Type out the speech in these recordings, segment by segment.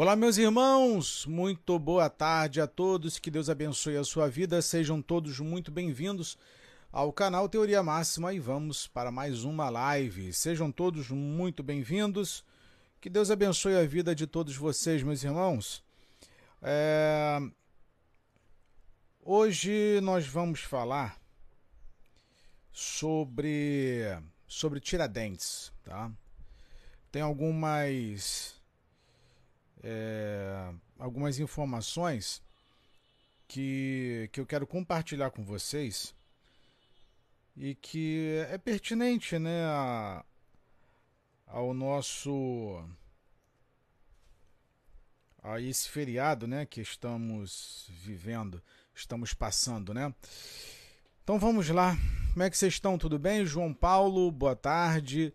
Olá, meus irmãos, muito boa tarde a todos, que Deus abençoe a sua vida, sejam todos muito bem-vindos ao canal Teoria Máxima e vamos para mais uma live. Sejam todos muito bem-vindos, que Deus abençoe a vida de todos vocês, meus irmãos. É... Hoje nós vamos falar sobre, sobre Tiradentes, tá? Tem algumas é, algumas informações que, que eu quero compartilhar com vocês e que é pertinente né, a, ao nosso a esse feriado né, que estamos vivendo, estamos passando, né? Então vamos lá. Como é que vocês estão? Tudo bem? João Paulo, boa tarde.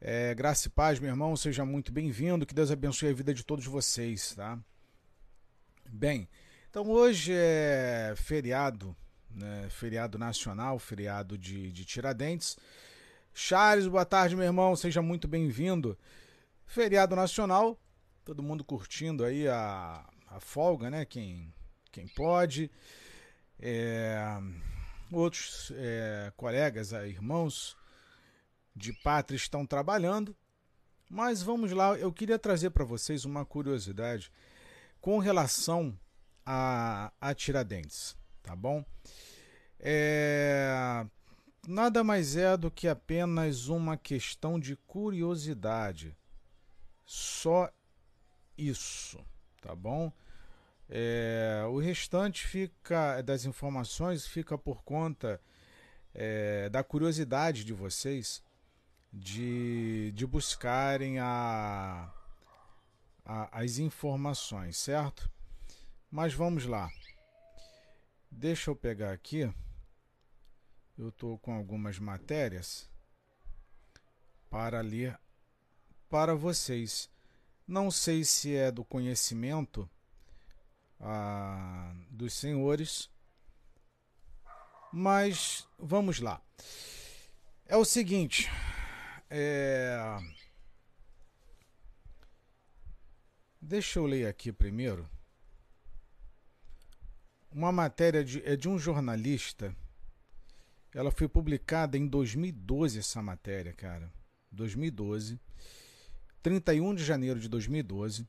É, graça e paz, meu irmão, seja muito bem-vindo. Que Deus abençoe a vida de todos vocês, tá? Bem, então hoje é feriado, né? Feriado nacional, feriado de, de Tiradentes. Charles, boa tarde, meu irmão, seja muito bem-vindo. Feriado nacional, todo mundo curtindo aí a, a folga, né? Quem, quem pode. É, outros é, colegas, irmãos, de pátria estão trabalhando. Mas vamos lá, eu queria trazer para vocês uma curiosidade com relação a, a Tiradentes, tá bom? É, nada mais é do que apenas uma questão de curiosidade. Só isso, tá bom? É, o restante fica das informações fica por conta é, da curiosidade de vocês de, de buscarem a, a, as informações, certo? Mas vamos lá. Deixa eu pegar aqui. Eu estou com algumas matérias para ler para vocês. Não sei se é do conhecimento ah, dos senhores, mas vamos lá. É o seguinte, é... Deixa eu ler aqui primeiro. Uma matéria de, é de um jornalista. Ela foi publicada em 2012, essa matéria, cara. 2012. 31 de janeiro de 2012.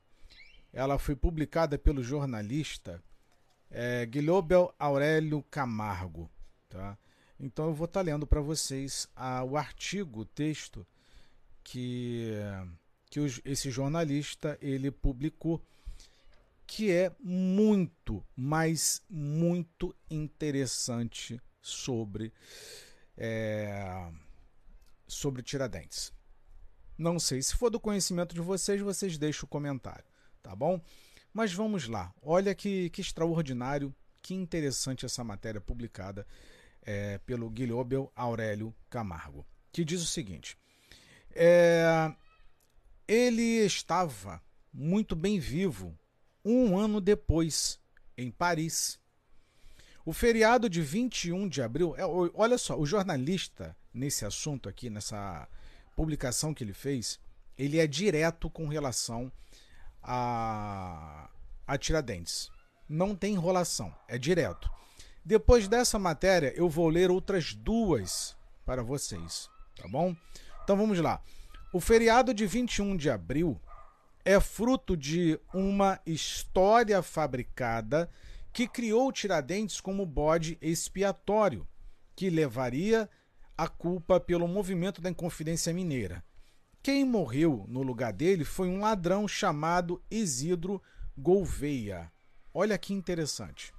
Ela foi publicada pelo jornalista é, Guilherme Aurélio Camargo. Tá? Então eu vou estar tá lendo para vocês a, o artigo, o texto que, que os, esse jornalista ele publicou, que é muito, mas muito interessante sobre é, sobre Tiradentes. Não sei se for do conhecimento de vocês, vocês deixam o comentário, tá bom? Mas vamos lá. Olha que, que extraordinário, que interessante essa matéria publicada é, pelo Guilherme Aurélio Camargo, que diz o seguinte: é, ele estava muito bem vivo um ano depois, em Paris. O feriado de 21 de abril, é, olha só, o jornalista nesse assunto aqui, nessa publicação que ele fez, ele é direto com relação a, a Tiradentes. Não tem enrolação, é direto. Depois dessa matéria, eu vou ler outras duas para vocês, tá bom? Então vamos lá. O feriado de 21 de abril é fruto de uma história fabricada que criou Tiradentes como bode expiatório, que levaria a culpa pelo movimento da Inconfidência Mineira. Quem morreu no lugar dele foi um ladrão chamado Isidro Gouveia. Olha que interessante.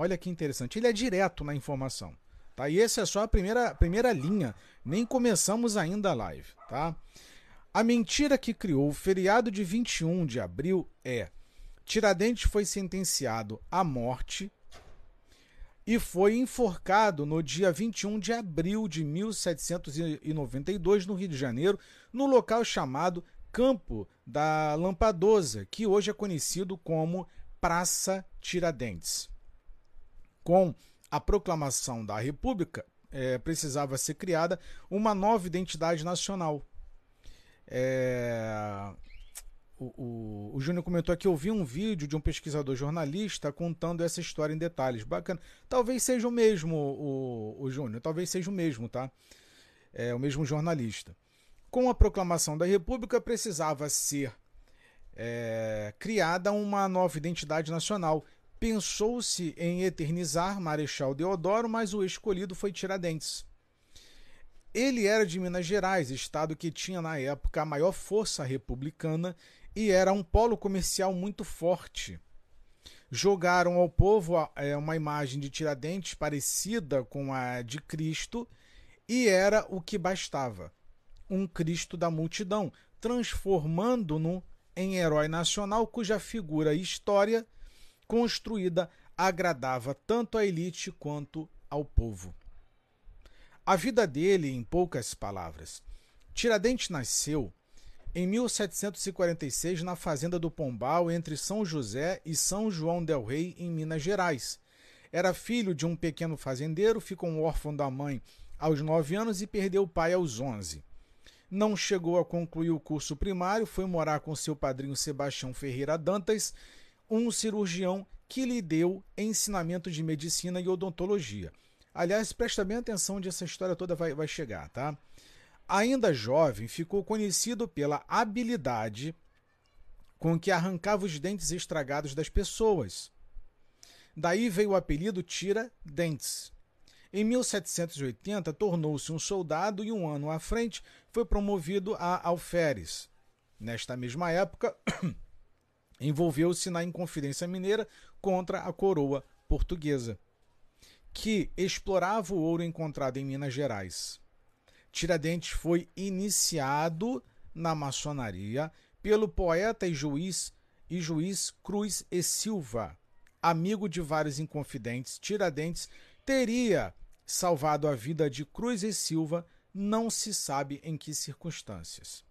Olha que interessante. Ele é direto na informação. Tá? E essa é só a primeira, primeira linha. Nem começamos ainda a live. Tá? A mentira que criou o feriado de 21 de abril é: Tiradentes foi sentenciado à morte e foi enforcado no dia 21 de abril de 1792 no Rio de Janeiro, no local chamado Campo da Lampadosa, que hoje é conhecido como Praça Tiradentes com a proclamação da República, é, precisava ser criada uma nova identidade nacional. É, o, o, o Júnior comentou aqui, eu vi um vídeo de um pesquisador jornalista contando essa história em detalhes. Bacana. Talvez seja o mesmo, o, o Júnior, talvez seja o mesmo, tá? É o mesmo jornalista. Com a proclamação da República, precisava ser é, criada uma nova identidade nacional. Pensou-se em eternizar Marechal Deodoro, mas o escolhido foi Tiradentes. Ele era de Minas Gerais, estado que tinha na época a maior força republicana e era um polo comercial muito forte. Jogaram ao povo é, uma imagem de Tiradentes parecida com a de Cristo e era o que bastava. Um Cristo da multidão, transformando-no em herói nacional cuja figura e história construída agradava tanto à elite quanto ao povo. A vida dele, em poucas palavras. Tiradentes nasceu em 1746 na fazenda do Pombal, entre São José e São João del Rei, em Minas Gerais. Era filho de um pequeno fazendeiro, ficou órfão da mãe aos nove anos e perdeu o pai aos onze. Não chegou a concluir o curso primário, foi morar com seu padrinho Sebastião Ferreira Dantas, um cirurgião que lhe deu ensinamento de medicina e odontologia. Aliás, presta bem atenção onde essa história toda vai, vai chegar, tá? Ainda jovem, ficou conhecido pela habilidade com que arrancava os dentes estragados das pessoas. Daí veio o apelido Tira Dentes. Em 1780, tornou-se um soldado e um ano à frente foi promovido a alferes. Nesta mesma época, envolveu-se na Inconfidência Mineira contra a coroa portuguesa, que explorava o ouro encontrado em Minas Gerais. Tiradentes foi iniciado na maçonaria pelo poeta e juiz e juiz Cruz e Silva. Amigo de vários inconfidentes, Tiradentes teria salvado a vida de Cruz e Silva, não se sabe em que circunstâncias.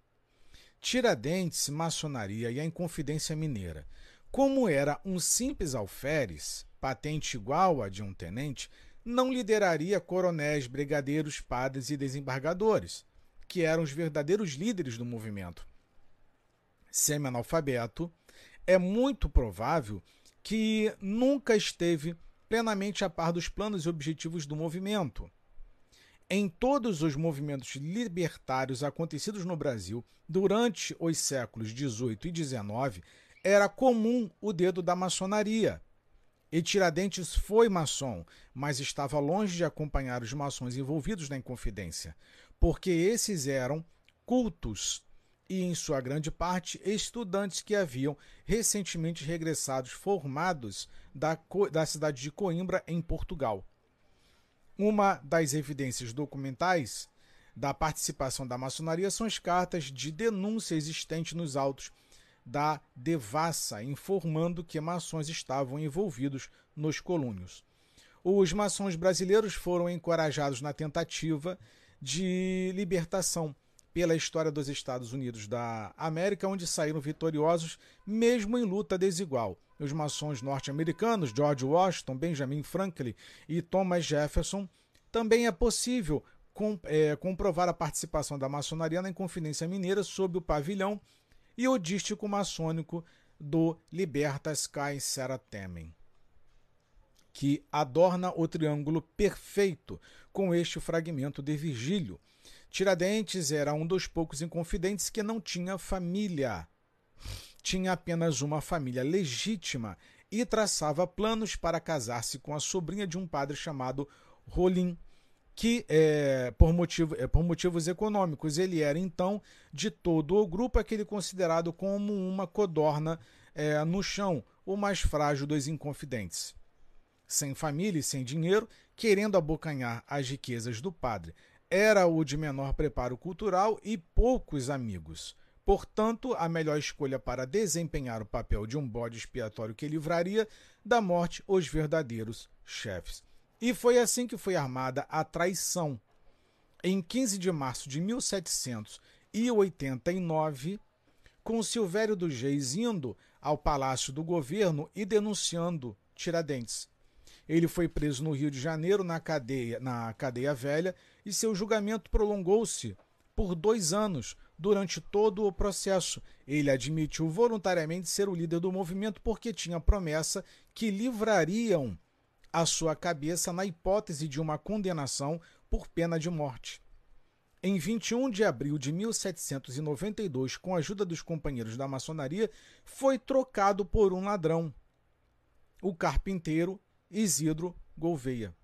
Tiradentes, maçonaria e a Inconfidência Mineira. Como era um simples alferes, patente igual a de um tenente, não lideraria coronéis, brigadeiros, padres e desembargadores, que eram os verdadeiros líderes do movimento. Semi-analfabeto, é muito provável que nunca esteve plenamente a par dos planos e objetivos do movimento. Em todos os movimentos libertários acontecidos no Brasil durante os séculos XVIII e XIX, era comum o dedo da maçonaria e Tiradentes foi maçom, mas estava longe de acompanhar os maçons envolvidos na Inconfidência, porque esses eram cultos e, em sua grande parte, estudantes que haviam recentemente regressados formados da, da cidade de Coimbra, em Portugal. Uma das evidências documentais da participação da maçonaria são as cartas de denúncia existentes nos autos da devassa, informando que maçons estavam envolvidos nos colúnios. Os maçons brasileiros foram encorajados na tentativa de libertação pela história dos Estados Unidos da América, onde saíram vitoriosos, mesmo em luta desigual. Os maçons norte-americanos, George Washington, Benjamin Franklin e Thomas Jefferson, também é possível é, comprovar a participação da maçonaria na Inconfidência Mineira sob o pavilhão e o dístico maçônico do Libertas Kai Seratemen, que adorna o triângulo perfeito com este fragmento de Virgílio. Tiradentes era um dos poucos inconfidentes que não tinha família. Tinha apenas uma família legítima e traçava planos para casar-se com a sobrinha de um padre chamado Rolim que é, por, motivo, é, por motivos econômicos ele era então de todo o grupo aquele considerado como uma codorna é, no chão, o mais frágil dos inconfidentes. Sem família e sem dinheiro, querendo abocanhar as riquezas do padre, era o de menor preparo cultural e poucos amigos. Portanto, a melhor escolha para desempenhar o papel de um bode expiatório que livraria da morte os verdadeiros chefes. E foi assim que foi armada a traição. Em 15 de março de 1789, com Silvério dos Reis indo ao palácio do governo e denunciando Tiradentes. Ele foi preso no Rio de Janeiro, na cadeia, na cadeia velha, e seu julgamento prolongou-se por dois anos. Durante todo o processo, ele admitiu voluntariamente ser o líder do movimento porque tinha promessa que livrariam a sua cabeça na hipótese de uma condenação por pena de morte. Em 21 de abril de 1792, com a ajuda dos companheiros da maçonaria, foi trocado por um ladrão, o carpinteiro Isidro Gouveia.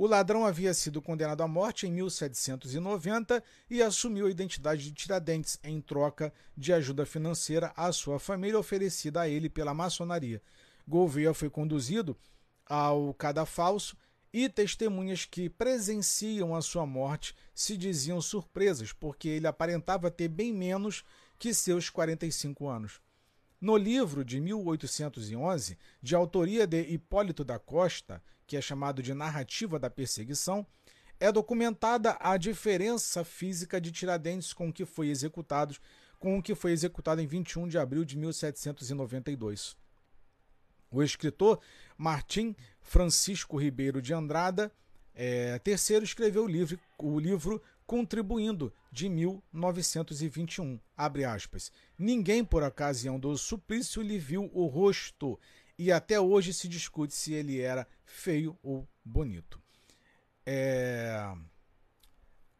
O ladrão havia sido condenado à morte em 1790 e assumiu a identidade de Tiradentes em troca de ajuda financeira à sua família oferecida a ele pela maçonaria. Gouveia foi conduzido ao cadafalso e testemunhas que presenciam a sua morte se diziam surpresas, porque ele aparentava ter bem menos que seus 45 anos. No livro de 1811, de autoria de Hipólito da Costa, que é chamado de Narrativa da Perseguição, é documentada a diferença física de Tiradentes com o que foi executado, com o que foi executado em 21 de abril de 1792. O escritor Martim Francisco Ribeiro de Andrada é, terceiro escreveu o livro, o livro Contribuindo, de 1921. Abre aspas. Ninguém, por ocasião do suplício, lhe viu o rosto e até hoje se discute se ele era feio ou bonito. É...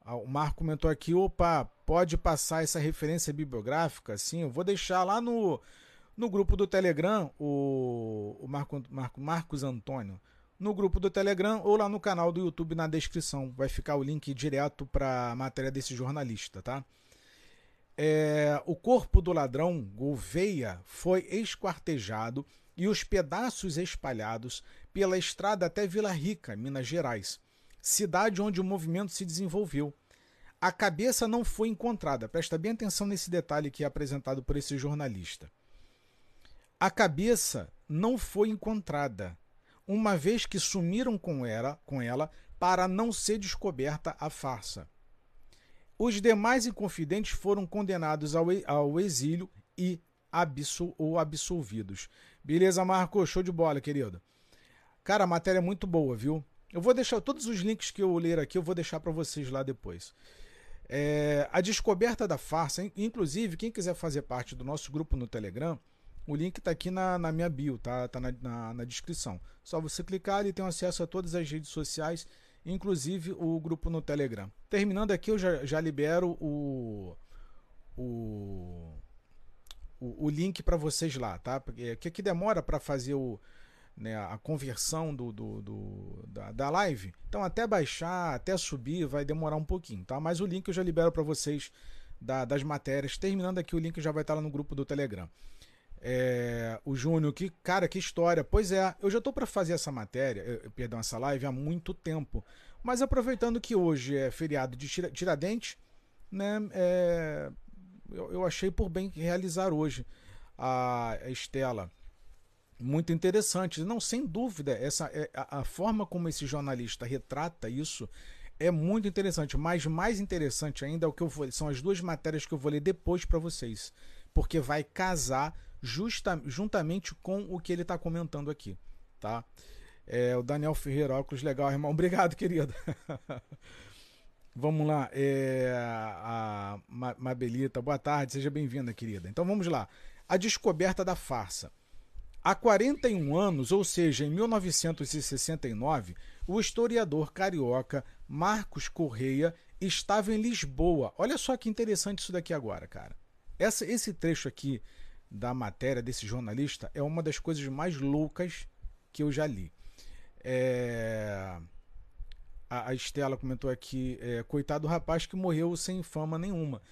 O Marco comentou aqui, opa, pode passar essa referência bibliográfica? Sim, eu vou deixar lá no, no grupo do Telegram, o, o Marco, Marco, Marcos Antônio, no grupo do Telegram ou lá no canal do YouTube na descrição. Vai ficar o link direto para a matéria desse jornalista, tá? É, o corpo do ladrão, Gouveia, foi esquartejado e os pedaços espalhados pela estrada até Vila Rica, Minas Gerais, cidade onde o movimento se desenvolveu. A cabeça não foi encontrada, presta bem atenção nesse detalhe que é apresentado por esse jornalista. A cabeça não foi encontrada, uma vez que sumiram com ela, com ela para não ser descoberta a farsa. Os demais inconfidentes foram condenados ao, exílio e absol, ou absolvidos. Beleza, Marco? Show de bola, querido. Cara, a matéria é muito boa, viu? Eu vou deixar todos os links que eu ler aqui, eu vou deixar para vocês lá depois. É, a descoberta da farsa, inclusive, quem quiser fazer parte do nosso grupo no Telegram, o link está aqui na, na, minha bio, tá, tá na, na, na, descrição. Só você clicar e tem acesso a todas as redes sociais, inclusive o grupo no Telegram. Terminando aqui, eu já, já libero o, o o, o link para vocês lá, tá? Porque que, que demora para fazer o, né, a conversão do, do, do, da, da live. Então, até baixar, até subir, vai demorar um pouquinho, tá? Mas o link eu já libero para vocês da, das matérias. Terminando aqui, o link já vai estar lá no grupo do Telegram. É, o Júnior, que cara, que história. Pois é, eu já estou para fazer essa matéria, perdão, essa live há muito tempo. Mas aproveitando que hoje é feriado de Tiradentes, né? É, eu, eu achei por bem realizar hoje a Estela. Muito interessante. Não, sem dúvida, essa é, a, a forma como esse jornalista retrata isso é muito interessante, mas mais interessante ainda é o que eu vou, são as duas matérias que eu vou ler depois para vocês, porque vai casar justa, juntamente com o que ele está comentando aqui, tá? É, o Daniel Ferreira, óculos legal, irmão. Obrigado, querido. Vamos lá, é, a Mabelita, boa tarde, seja bem-vinda, querida. Então vamos lá. A descoberta da farsa. Há 41 anos, ou seja, em 1969, o historiador carioca Marcos Correia estava em Lisboa. Olha só que interessante isso daqui agora, cara. Essa, esse trecho aqui da matéria desse jornalista é uma das coisas mais loucas que eu já li. É a, a Estela comentou aqui, é, coitado do rapaz que morreu sem fama nenhuma.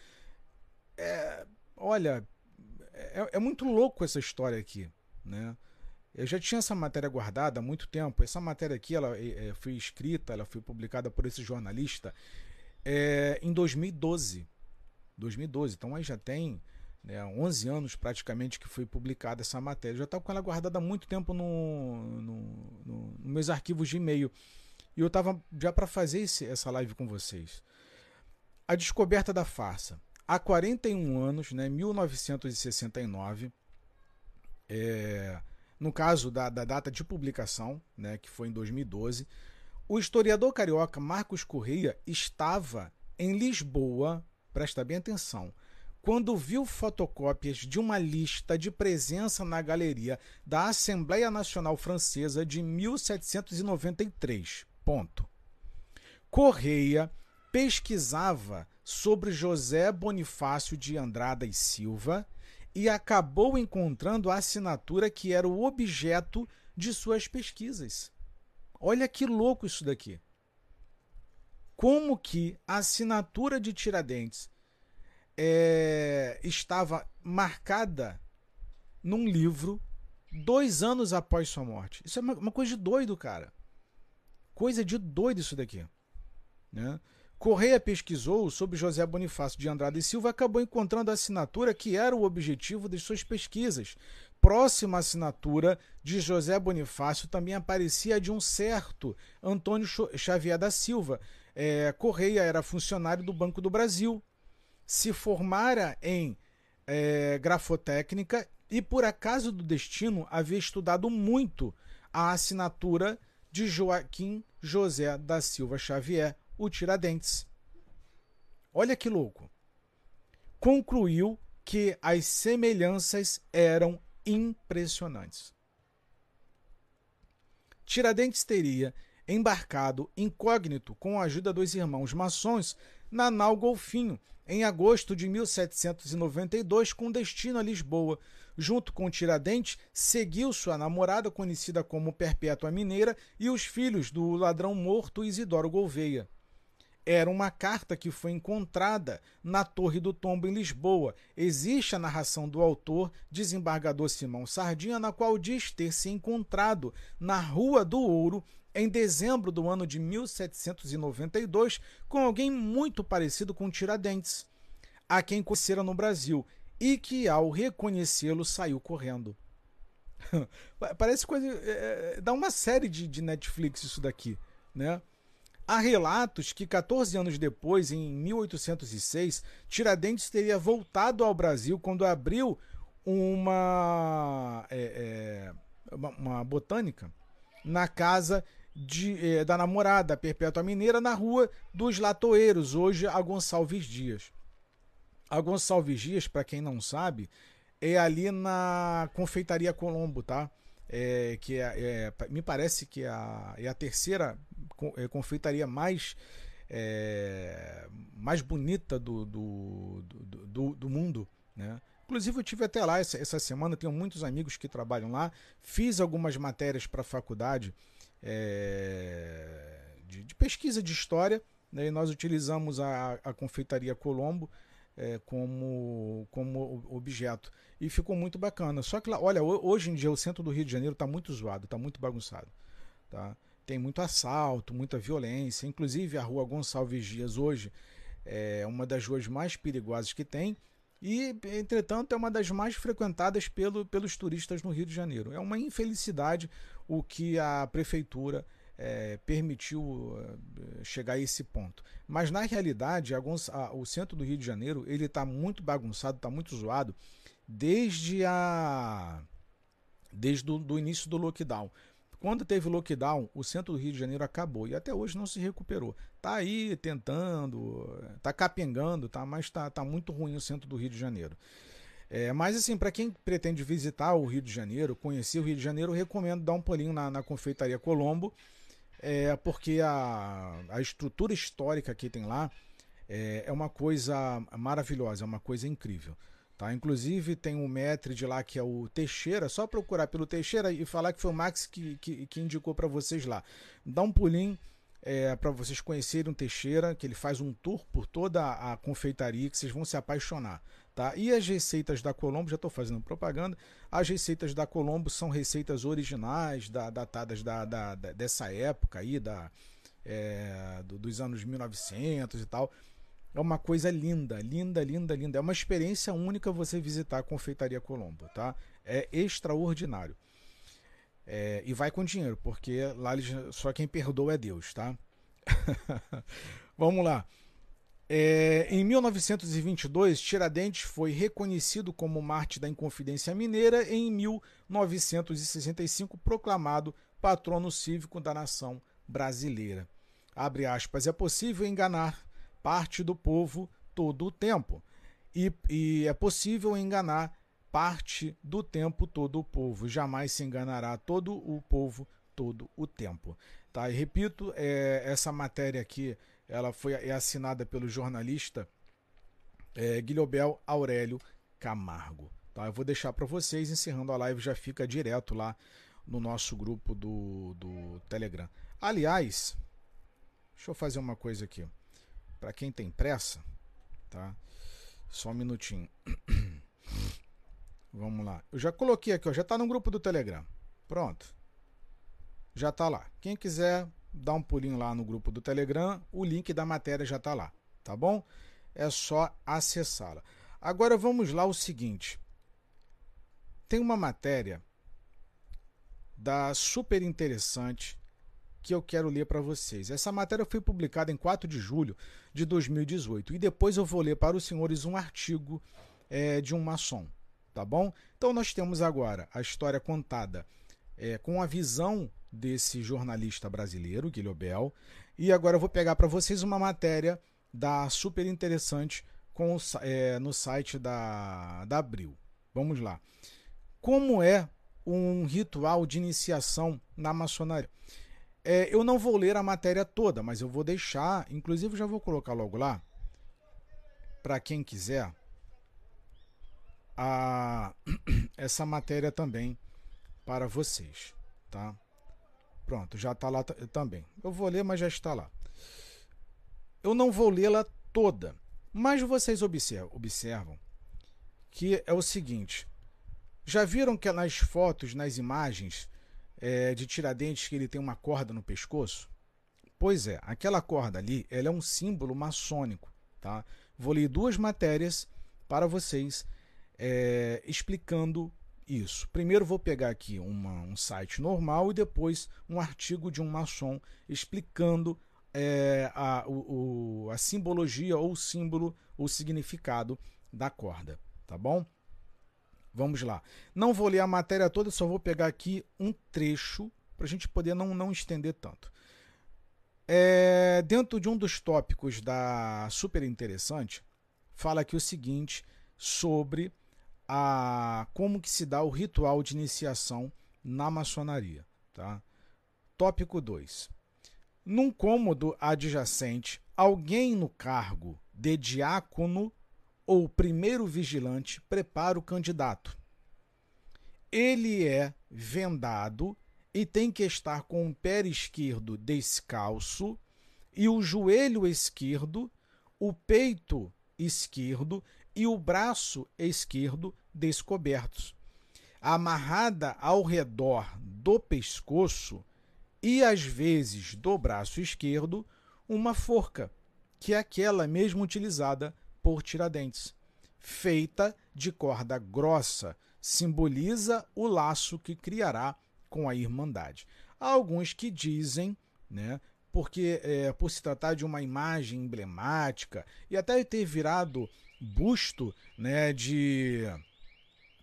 É, olha, é, é, muito louco essa história aqui, né? Eu já tinha essa matéria guardada há muito tempo. Essa matéria aqui ela é, é foi escrita, ela foi publicada por esse jornalista é, em 2012. 2012. Então aí já tem né, 11 anos praticamente que foi publicada essa matéria. Eu já estava com ela guardada há muito tempo no, no, no, nos meus arquivos de e-mail. E eu estava já para fazer esse, essa live com vocês. A descoberta da farsa. Há 41 anos, né, 1969, é, no caso da, da data de publicação, né, que foi em 2012, o historiador carioca Marcos Correia estava em Lisboa, presta bem atenção, quando viu fotocópias de uma lista de presença na galeria da Assembleia Nacional Francesa de 1793. Ponto. Correia pesquisava sobre José Bonifácio de Andrada e Silva e acabou encontrando a assinatura que era o objeto de suas pesquisas. Olha que louco isso daqui. Como que a assinatura de Tiradentes é, estava marcada num livro dois anos após sua morte. Isso é uma, uma coisa de doido, cara. Coisa de doido isso daqui. Né? Correia pesquisou sobre José Bonifácio de Andrade e Silva e acabou encontrando a assinatura que era o objetivo de suas pesquisas. Próxima assinatura de José Bonifácio também aparecia de um certo Antônio Xavier da Silva. É, Correia era funcionário do Banco do Brasil se formara em é, grafotécnica e, por acaso do destino, havia estudado muito a assinatura de Joaquim José da Silva Xavier, o Tiradentes. Olha que louco! Concluiu que as semelhanças eram impressionantes. Tiradentes teria embarcado incógnito com a ajuda dos irmãos maçons na nau Golfinho, em agosto de 1792, com destino a Lisboa. Junto com Tiradentes, seguiu sua namorada, conhecida como Perpétua Mineira, e os filhos do ladrão morto Isidoro Gouveia. Era uma carta que foi encontrada na Torre do Tombo, em Lisboa. Existe a narração do autor, desembargador Simão Sardinha, na qual diz ter se encontrado na Rua do Ouro, em dezembro do ano de 1792 com alguém muito parecido com Tiradentes, a quem conhecera no Brasil e que, ao reconhecê-lo, saiu correndo. Parece coisa. É, é, dá uma série de, de Netflix isso daqui, né? Há relatos que 14 anos depois, em 1806, Tiradentes teria voltado ao Brasil quando abriu uma, é, é, uma, botânica na casa de, eh, da namorada Perpétua Mineira na rua dos Latoeiros, hoje a Gonçalves Dias. A Gonçalves Dias, para quem não sabe, é ali na Confeitaria Colombo, tá? É, que é, é, me parece que é a, é a terceira é, confeitaria mais é, mais bonita do, do, do, do, mundo, né? Inclusive eu tive até lá essa, essa semana, tenho muitos amigos que trabalham lá, fiz algumas matérias para a faculdade é, de, de, pesquisa de história, né, e nós utilizamos a, a confeitaria Colombo é, como, como objeto. E ficou muito bacana. Só que, olha, hoje em dia o centro do Rio de Janeiro está muito zoado, está muito bagunçado. Tá? Tem muito assalto, muita violência. Inclusive a rua Gonçalves Dias hoje é uma das ruas mais perigosas que tem. E, entretanto, é uma das mais frequentadas pelo, pelos turistas no Rio de Janeiro. É uma infelicidade o que a prefeitura é, permitiu é, chegar a esse ponto. Mas na realidade, a, a, o centro do Rio de Janeiro ele está muito bagunçado, está muito zoado desde a desde o do início do lockdown. Quando teve lockdown, o centro do Rio de Janeiro acabou e até hoje não se recuperou. Tá aí tentando, tá capengando, tá, mas tá, tá muito ruim o centro do Rio de Janeiro. É, mas assim, para quem pretende visitar o Rio de Janeiro, conhecer o Rio de Janeiro, recomendo dar um pulinho na, na Confeitaria Colombo, é, porque a, a estrutura histórica que tem lá é, é uma coisa maravilhosa, é uma coisa incrível. Tá? Inclusive tem um metre de lá que é o Teixeira, só procurar pelo Teixeira e falar que foi o Max que, que, que indicou para vocês lá. Dá um pulinho é, para vocês conhecerem o Teixeira, que ele faz um tour por toda a confeitaria que vocês vão se apaixonar. Tá? E as receitas da Colombo, já estou fazendo propaganda, as receitas da Colombo são receitas originais, da, datadas da, da, da, dessa época aí, da, é, do, dos anos 1900 e tal. É uma coisa linda, linda, linda, linda. É uma experiência única você visitar a Confeitaria Colombo, tá? É extraordinário. É, e vai com dinheiro, porque lá só quem perdoa é Deus, tá? Vamos lá. É, em 1922, Tiradentes foi reconhecido como Marte da Inconfidência Mineira e em 1965 proclamado patrono cívico da nação brasileira. Abre aspas, é possível enganar parte do povo todo o tempo. E, e é possível enganar parte do tempo todo o povo. Jamais se enganará todo o povo todo o tempo. Tá? E repito, é, essa matéria aqui ela foi é assinada pelo jornalista é, Guilhobel Aurélio Camargo. Tá? Eu vou deixar para vocês, encerrando a live, já fica direto lá no nosso grupo do, do Telegram. Aliás, deixa eu fazer uma coisa aqui. Para quem tem pressa, tá? Só um minutinho. Vamos lá. Eu já coloquei aqui, ó, já está no grupo do Telegram. Pronto. Já está lá. Quem quiser dar um pulinho lá no grupo do Telegram, o link da matéria já está lá, tá bom? É só acessá-la. Agora vamos lá o seguinte. Tem uma matéria da super interessante que eu quero ler para vocês. Essa matéria foi publicada em 4 de julho de 2018 e depois eu vou ler para os senhores um artigo é, de um maçom, tá bom? Então nós temos agora a história contada é, com a visão desse jornalista brasileiro, Guilherme Bell, e agora eu vou pegar para vocês uma matéria da super interessante com, é, no site da, da Abril. Vamos lá. Como é um ritual de iniciação na maçonaria? É, eu não vou ler a matéria toda, mas eu vou deixar, inclusive já vou colocar logo lá, para quem quiser, a, essa matéria também para vocês, tá? Pronto, já está lá também. Eu vou ler, mas já está lá. Eu não vou lê-la toda, mas vocês observam, observam que é o seguinte: já viram que nas fotos, nas imagens, é, de Tiradentes que ele tem uma corda no pescoço? Pois é, aquela corda ali ela é um símbolo maçônico. Tá? Vou ler duas matérias para vocês é, explicando isso. Primeiro vou pegar aqui uma, um site normal e depois um artigo de um maçom explicando é, a, o, a simbologia ou símbolo, o significado da corda. Tá bom? Vamos lá. Não vou ler a matéria toda, só vou pegar aqui um trecho para a gente poder não, não estender tanto. É, dentro de um dos tópicos da Super Interessante, fala aqui o seguinte sobre a como que se dá o ritual de iniciação na maçonaria. Tá? Tópico 2. Num cômodo adjacente, alguém no cargo de diácono ou primeiro vigilante prepara o candidato. Ele é vendado e tem que estar com o pé esquerdo descalço e o joelho esquerdo, o peito esquerdo e o braço esquerdo descobertos. Amarrada ao redor do pescoço e às vezes do braço esquerdo, uma forca, que é aquela mesmo utilizada por Tiradentes. Feita de corda grossa, simboliza o laço que criará com a Irmandade. Há alguns que dizem, né, porque é, por se tratar de uma imagem emblemática e até ter virado busto né, de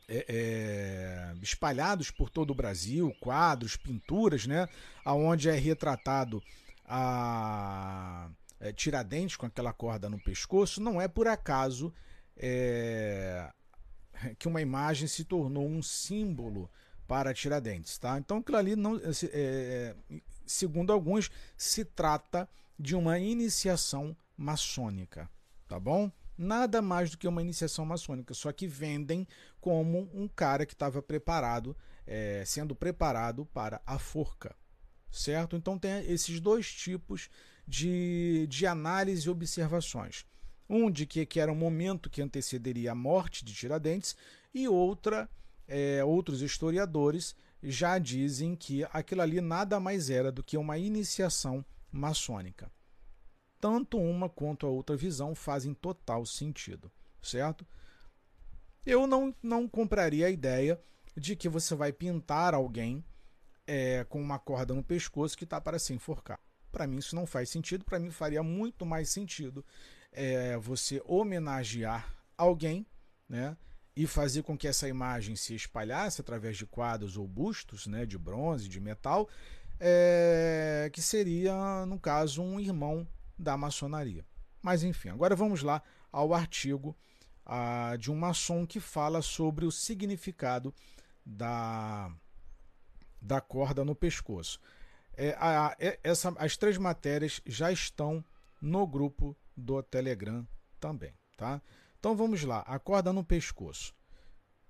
é, é, espalhados por todo o Brasil, quadros, pinturas, né, aonde é retratado a é, Tiradentes com aquela corda no pescoço, não é por acaso é, que uma imagem se tornou um símbolo para Tiradentes. Tá? Então aquilo ali, não, é, é, segundo alguns, se trata de uma iniciação maçônica. Tá bom? Nada mais do que uma iniciação maçônica, só que vendem como um cara que estava preparado, é, sendo preparado para a forca. Certo? Então tem esses dois tipos de, de análise e observações. Um de que, que era um momento que antecederia a morte de Tiradentes, e outra, é, outros historiadores já dizem que aquilo ali nada mais era do que uma iniciação maçônica. Tanto uma quanto a outra visão fazem total sentido, certo? Eu não, não compraria a ideia de que você vai pintar alguém é, com uma corda no pescoço que está para se enforcar. Para mim isso não faz sentido. Para mim faria muito mais sentido é, você homenagear alguém, né? E fazer com que essa imagem se espalhasse através de quadros ou bustos, né? De bronze, de metal, é, que seria, no caso, um irmão da maçonaria. Mas enfim, agora vamos lá ao artigo ah, de um maçom que fala sobre o significado da, da corda no pescoço. É, a, é, essa, as três matérias já estão no grupo do Telegram também, tá? Então vamos lá, a corda no pescoço.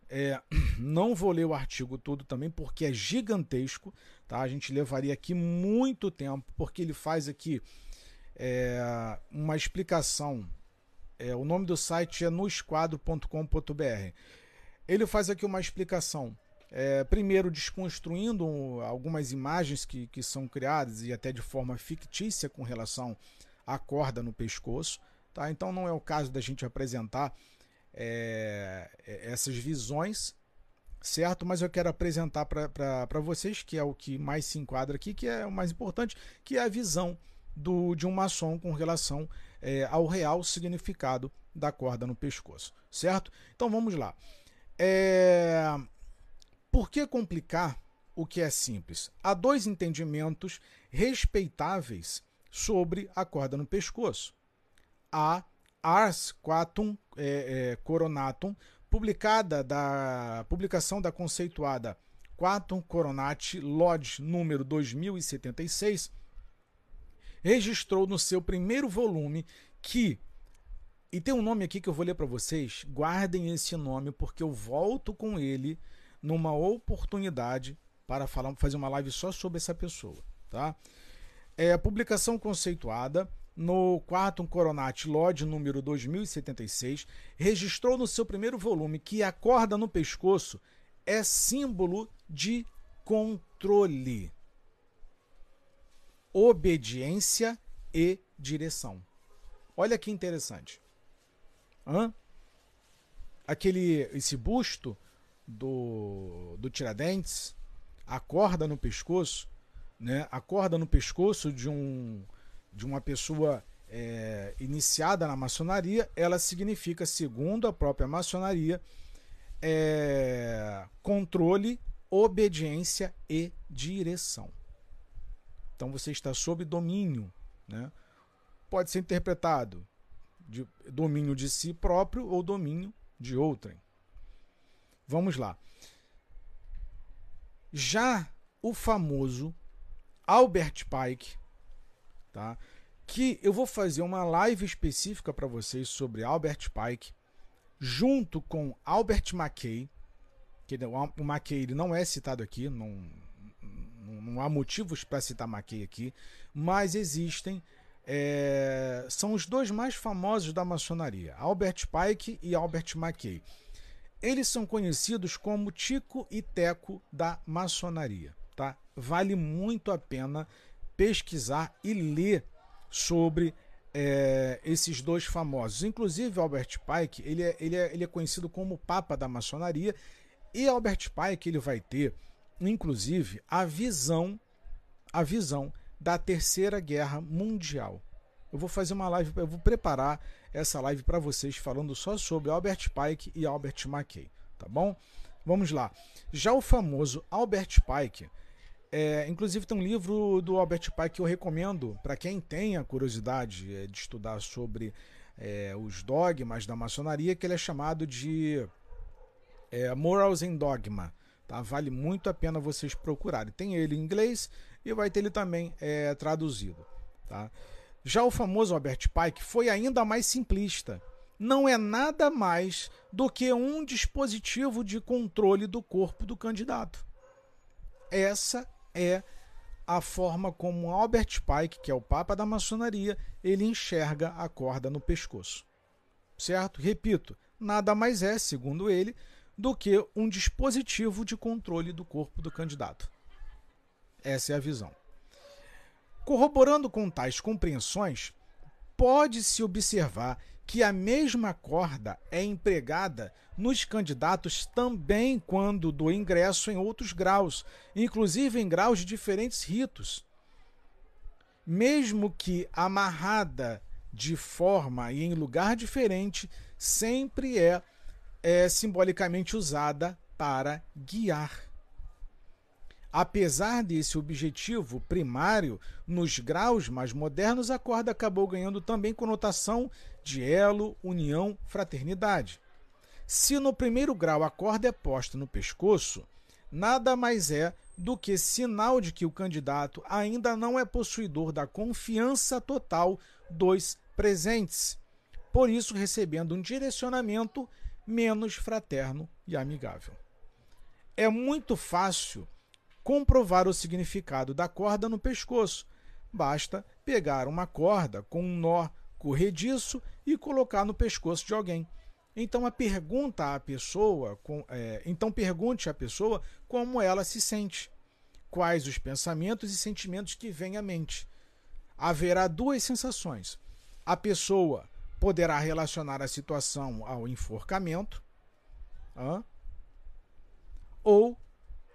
É, não vou ler o artigo todo também porque é gigantesco, tá? A gente levaria aqui muito tempo porque ele faz aqui é, uma explicação. É, o nome do site é noesquadro.com.br. Ele faz aqui uma explicação é, primeiro, desconstruindo algumas imagens que, que são criadas e até de forma fictícia com relação à corda no pescoço. Tá? Então, não é o caso da gente apresentar é, é essas visões, certo? Mas eu quero apresentar para vocês, que é o que mais se enquadra aqui, que é o mais importante, que é a visão do, de um maçom com relação é, ao real significado da corda no pescoço, certo? Então vamos lá. É, por que complicar o que é simples? Há dois entendimentos respeitáveis sobre a corda no pescoço. A Ars Quatum é, é, Coronatum, publicada da publicação da conceituada Quatum Coronati Lodge número 2076, registrou no seu primeiro volume que e tem um nome aqui que eu vou ler para vocês. Guardem esse nome porque eu volto com ele numa oportunidade para falar, fazer uma live só sobre essa pessoa, tá? É a publicação conceituada no quarto Coronat Lodge número 2076 registrou no seu primeiro volume que a corda no pescoço é símbolo de controle, obediência e direção. Olha que interessante. Hã? Aquele esse busto do, do Tiradentes, a corda no pescoço, né? a corda no pescoço de, um, de uma pessoa é, iniciada na maçonaria, ela significa, segundo a própria maçonaria, é, controle, obediência e direção. Então você está sob domínio. Né? Pode ser interpretado de domínio de si próprio ou domínio de outrem. Vamos lá. Já o famoso Albert Pike, tá? Que eu vou fazer uma live específica para vocês sobre Albert Pike, junto com Albert McKay, que o McKay ele não é citado aqui, não, não há motivos para citar McKay aqui, mas existem é, são os dois mais famosos da maçonaria, Albert Pike e Albert McKay. Eles são conhecidos como Tico e Teco da maçonaria. Tá? Vale muito a pena pesquisar e ler sobre é, esses dois famosos. Inclusive, Albert Pike ele é, ele, é, ele é conhecido como Papa da maçonaria. E Albert Pike ele vai ter, inclusive, a visão, a visão da Terceira Guerra Mundial. Eu vou fazer uma live, eu vou preparar essa live para vocês falando só sobre Albert Pike e Albert McKay, tá bom? Vamos lá. Já o famoso Albert Pike, é, inclusive tem um livro do Albert Pike que eu recomendo para quem tenha curiosidade é, de estudar sobre é, os dogmas da maçonaria, que ele é chamado de é, Morals and Dogma. Tá? Vale muito a pena vocês procurarem. Tem ele em inglês e vai ter ele também é, traduzido. Tá? Já o famoso Albert Pike foi ainda mais simplista. Não é nada mais do que um dispositivo de controle do corpo do candidato. Essa é a forma como Albert Pike, que é o papa da maçonaria, ele enxerga a corda no pescoço. Certo? Repito, nada mais é, segundo ele, do que um dispositivo de controle do corpo do candidato. Essa é a visão. Corroborando com tais compreensões, pode-se observar que a mesma corda é empregada nos candidatos também quando do ingresso em outros graus, inclusive em graus de diferentes ritos. Mesmo que amarrada de forma e em lugar diferente, sempre é, é simbolicamente usada para guiar. Apesar desse objetivo primário, nos graus mais modernos, a corda acabou ganhando também conotação de elo, união, fraternidade. Se no primeiro grau a corda é posta no pescoço, nada mais é do que sinal de que o candidato ainda não é possuidor da confiança total dos presentes, por isso recebendo um direcionamento menos fraterno e amigável. É muito fácil comprovar o significado da corda no pescoço. Basta pegar uma corda com um nó corrediço e colocar no pescoço de alguém. Então a pergunta à pessoa, é, então pergunte à pessoa como ela se sente, quais os pensamentos e sentimentos que vêm à mente. Haverá duas sensações. A pessoa poderá relacionar a situação ao enforcamento, ou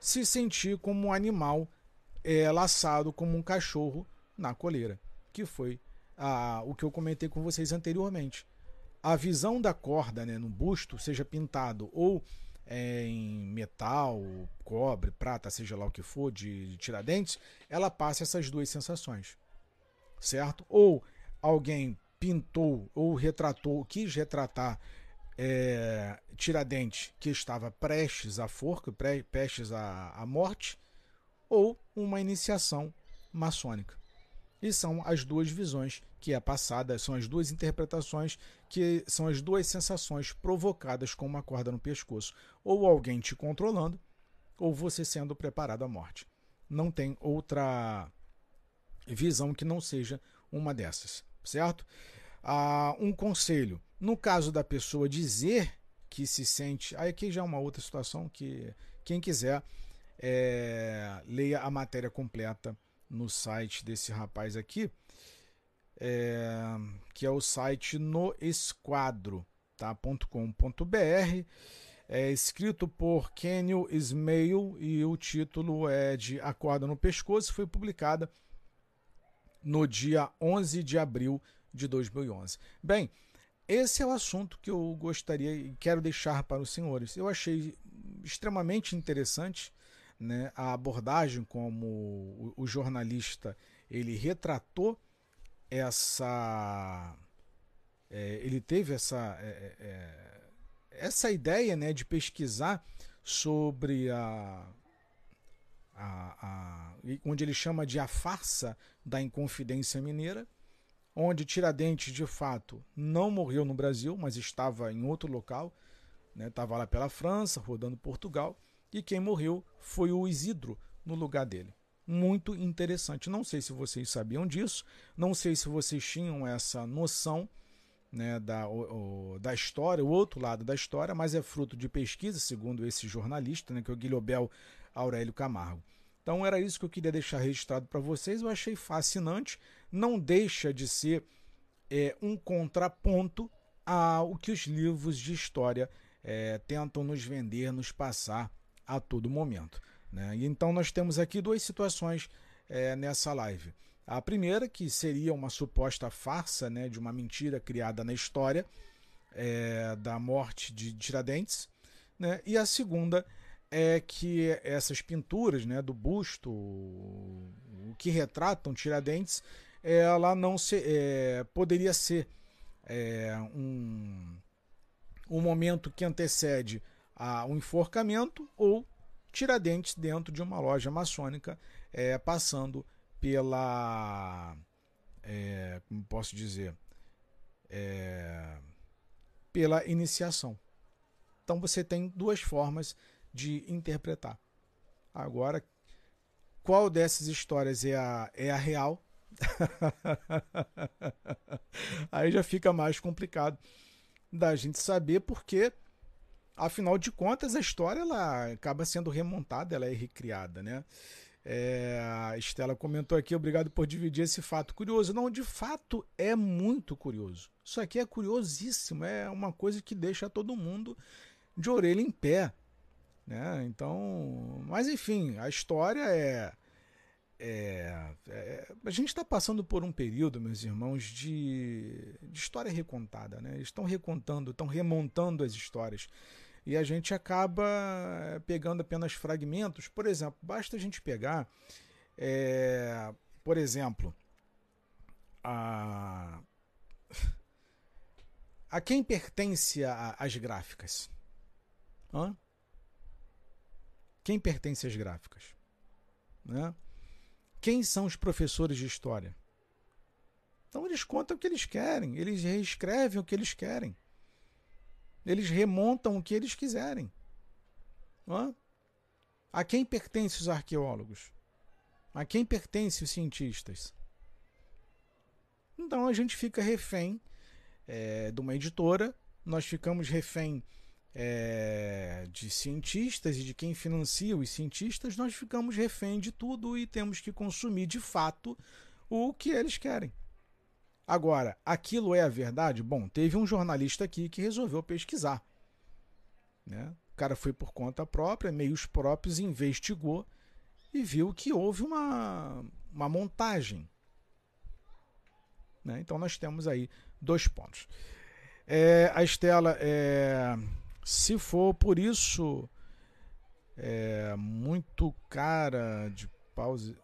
se sentir como um animal é, laçado como um cachorro na coleira, que foi ah, o que eu comentei com vocês anteriormente. A visão da corda né, no busto, seja pintado ou é, em metal, cobre, prata, seja lá o que for, de, de tiradentes, ela passa essas duas sensações, certo? Ou alguém pintou ou retratou, quis retratar é, Tiradentes que estava prestes à forca, prestes à, à morte, ou uma iniciação maçônica. E são as duas visões que é passada, são as duas interpretações que são as duas sensações provocadas com uma corda no pescoço. Ou alguém te controlando, ou você sendo preparado à morte. Não tem outra visão que não seja uma dessas, certo? Ah, um conselho no caso da pessoa dizer que se sente. Aí aqui já é uma outra situação que quem quiser é, leia a matéria completa no site desse rapaz aqui, é, que é o site noesquadro.com.br. É escrito por Kenio Ismail e o título é de Acorda no Pescoço. Foi publicada no dia 11 de abril de 2011. Bem, esse é o assunto que eu gostaria e quero deixar para os senhores. Eu achei extremamente interessante né, a abordagem como o, jornalista ele retratou essa é, ele teve essa é, é, é essa ideia né, de pesquisar sobre a, a, a onde ele chama de a farsa da Inconfidência Mineira onde Tiradentes de fato não morreu no Brasil, mas estava em outro local, estava né? lá pela França, rodando Portugal, e quem morreu foi o Isidro no lugar dele. Muito interessante. Não sei se vocês sabiam disso, não sei se vocês tinham essa noção né, da, o, da história, o outro lado da história, mas é fruto de pesquisa, segundo esse jornalista, né, que é o Guilherme Aurélio Camargo. Então era isso que eu queria deixar registrado para vocês. Eu achei fascinante. Não deixa de ser é, um contraponto ao que os livros de história é, tentam nos vender, nos passar a todo momento. Né? E então nós temos aqui duas situações é, nessa live. A primeira, que seria uma suposta farsa né, de uma mentira criada na história é, da morte de Tiradentes. Né? E a segunda é que essas pinturas né, do busto, o que retratam Tiradentes, ela não se, é, poderia ser é, um, um momento que antecede a um enforcamento ou Tiradentes dentro de uma loja maçônica, é, passando pela. É, como posso dizer? É, pela iniciação. Então você tem duas formas de interpretar. Agora, qual dessas histórias é a, é a real? Aí já fica mais complicado da gente saber, porque, afinal de contas, a história ela acaba sendo remontada, ela é recriada, né? É, a Estela comentou aqui, obrigado por dividir esse fato curioso. Não, de fato é muito curioso. Isso aqui é curiosíssimo, é uma coisa que deixa todo mundo de orelha em pé. Né? Então, mas enfim, a história é, é, é a gente está passando por um período, meus irmãos, de, de história recontada. Né? Eles estão recontando, estão remontando as histórias. e a gente acaba eh, pegando apenas fragmentos. Por exemplo, basta a gente pegar, é, por exemplo, a, a quem pertence as gráficas? Hã? Quem pertence às gráficas? Né? Quem são os professores de história? Então eles contam o que eles querem, eles reescrevem o que eles querem. Eles remontam o que eles quiserem. Hã? A quem pertencem os arqueólogos? A quem pertencem os cientistas? Então a gente fica refém é, de uma editora, nós ficamos refém é, de cientistas e de quem financia os cientistas, nós ficamos refém de tudo e temos que consumir de fato o que eles querem. Agora, aquilo é a verdade? Bom, teve um jornalista aqui que resolveu pesquisar. Né? O cara foi por conta própria, meios próprios, investigou e viu que houve uma, uma montagem. Né? Então nós temos aí dois pontos. É, a Estela, é, se for por isso, é, muito cara de pause,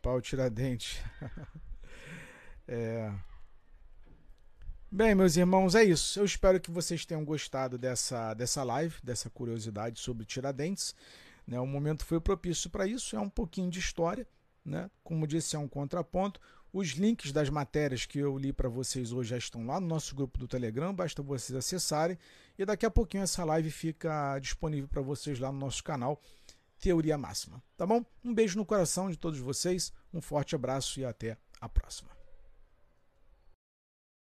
pau tiradentes. é, Bem, meus irmãos, é isso. Eu espero que vocês tenham gostado dessa, dessa live, dessa curiosidade sobre Tiradentes. Né? O momento foi propício para isso, é um pouquinho de história. Né? Como disse, é um contraponto. Os links das matérias que eu li para vocês hoje já estão lá no nosso grupo do Telegram, basta vocês acessarem. E daqui a pouquinho essa live fica disponível para vocês lá no nosso canal Teoria Máxima. Tá bom? Um beijo no coração de todos vocês, um forte abraço e até a próxima.